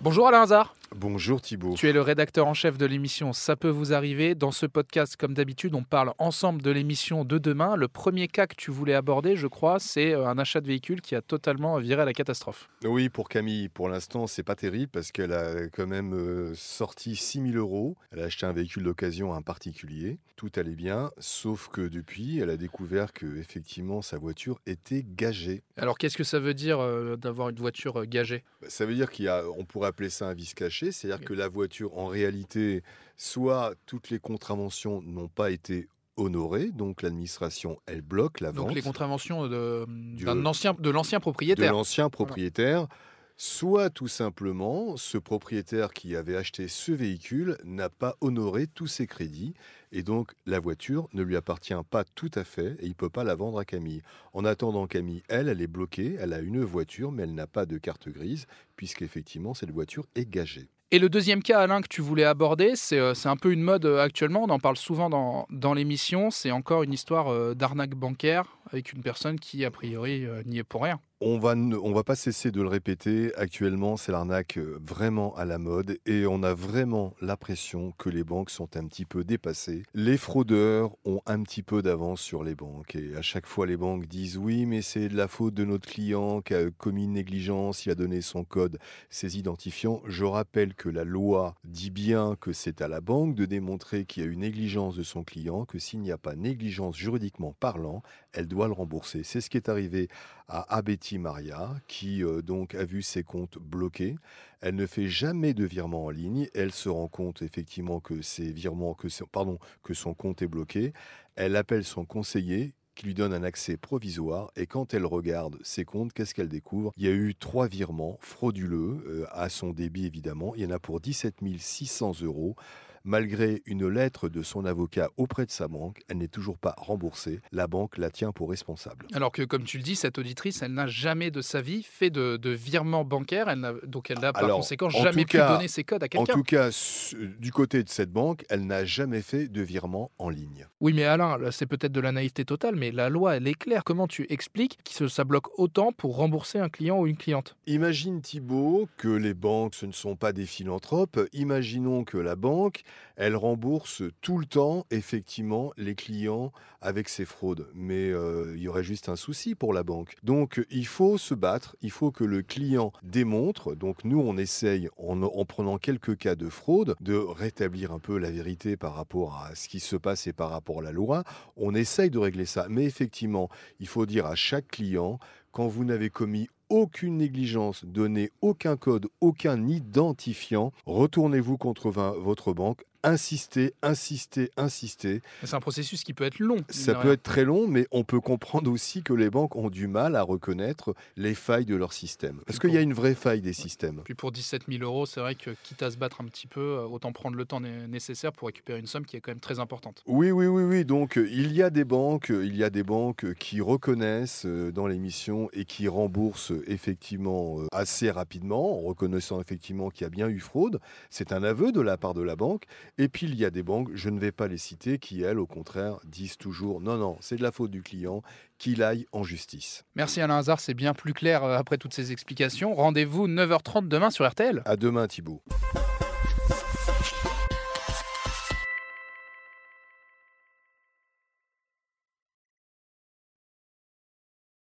Bonjour Alain Hazard. Bonjour Thibault. Tu es le rédacteur en chef de l'émission Ça peut vous arriver. Dans ce podcast, comme d'habitude, on parle ensemble de l'émission de demain. Le premier cas que tu voulais aborder, je crois, c'est euh, un achat de véhicule qui a totalement viré à la catastrophe. Oui, pour Camille, pour l'instant, c'est pas terrible parce qu'elle a quand même euh, sorti 6 000 euros. Elle a acheté un véhicule d'occasion à un particulier. Tout allait bien, sauf que depuis, elle a découvert que effectivement sa voiture était gagée. Alors, qu'est-ce que ça veut dire euh, d'avoir une voiture gagée? Bah, Ça veut dire qu'il y a, on pourrait appeler ça un vice caché, c'est-à-dire que la voiture, en réalité, soit toutes les contraventions n'ont pas été honorées, donc l'administration, elle bloque la Donc, vente les contraventions de, Du- d'un ancien, de l'ancien de propriétaire. l'ancien propriétaire. Soit tout simplement, ce propriétaire qui avait acheté ce véhicule n'a pas honoré tous ses crédits et donc la voiture ne lui appartient pas tout à fait et il ne peut pas la vendre à Camille. En attendant, Camille, elle, elle est bloquée, elle a une voiture mais elle n'a pas de carte grise puisqu'effectivement cette voiture est gagée. Et le deuxième cas, Alain, que tu voulais aborder, c'est euh, un peu une mode euh, actuellement, on en parle souvent dans, dans l'émission, c'est encore une histoire euh, d'arnaque bancaire avec une personne qui, a priori, euh, n'y est pour rien. On va, ne- on va pas cesser de le répéter. Actuellement, c'est l'arnaque euh, vraiment à la mode et on a vraiment l'impression que les banques sont un petit peu dépassées. Les fraudeurs ont un petit peu d'avance sur les banques et à chaque fois, les banques disent oui, mais c'est de la faute de notre client qui a commis une négligence, il a donné son code, ses identifiants. Je rappelle que la loi dit bien que c'est à la banque de démontrer qu'il y a eu négligence de son client, que s'il n'y a pas négligence juridiquement parlant, elle doit le rembourser. C'est ce qui est arrivé à Abeti Maria, qui euh, donc a vu ses comptes bloqués. Elle ne fait jamais de virement en ligne. Elle se rend compte effectivement que ses virements, que pardon, que son compte est bloqué. Elle appelle son conseiller qui lui donne un accès provisoire et quand elle regarde ses comptes, qu'est-ce qu'elle découvre? Il y a eu trois virements frauduleux euh, à son débit évidemment. Il y en a pour 17 600 euros. Malgré une lettre de son avocat auprès de sa banque, elle n'est toujours pas remboursée. La banque la tient pour responsable. Alors que, comme tu le dis, cette auditrice, elle n'a jamais de sa vie fait de, de virement bancaire, elle donc elle n'a par conséquent en jamais pu cas- donner ses codes à En quelqu'un. tout cas, du côté de cette banque, elle n'a jamais fait de virement en ligne. Oui, mais Alain, c'est peut-être de la naïveté totale, mais la loi, elle est claire. Comment tu expliques que ça bloque autant pour rembourser un client ou une cliente? Imagine Thibault que les banques, ce ne sont pas des philanthropes. Imaginons que la banque, elle rembourse tout le temps, effectivement, les clients avec ses fraudes. Mais euh, il y aurait juste un souci pour la banque. Donc, il faut se battre. Il faut que le client démontre. Donc, nous, on essaye, en, en prenant quelques cas de fraude, de rétablir un peu la vérité par rapport à ce qui se passe et par rapport à la loi. On essaye de régler ça. Mais effectivement, il faut dire à chaque client, quand vous n'avez commis aucune négligence, donnez aucun code, aucun identifiant, retournez-vous contre votre banque, insistez, insistez, insistez. C'est un processus qui peut être long. Ça peut rien. être très long, mais on peut comprendre aussi que les banques ont du mal à reconnaître les failles de leur système. Parce qu'il y a une vraie faille des systèmes? Puis pour 17 000 euros, c'est vrai que quitte à se battre un petit peu, euh, autant prendre le temps né- nécessaire pour récupérer une somme qui est quand même très importante. Oui, oui, oui, oui. Donc, euh, il y a des banques, euh, il y a des banques qui reconnaissent dans l'émission et qui remboursent effectivement assez rapidement, en reconnaissant effectivement qu'il y a bien eu fraude. C'est un aveu de la part de la banque. Et puis, il y a des banques, je ne vais pas les citer, qui, elles, au contraire, disent toujours non, non, c'est de la faute du client, qu'il aille en justice. Merci Alain Hazard, c'est bien plus clair euh, après toutes ces explications. Rendez-vous 9h30 demain sur RTL. À demain, Thibault.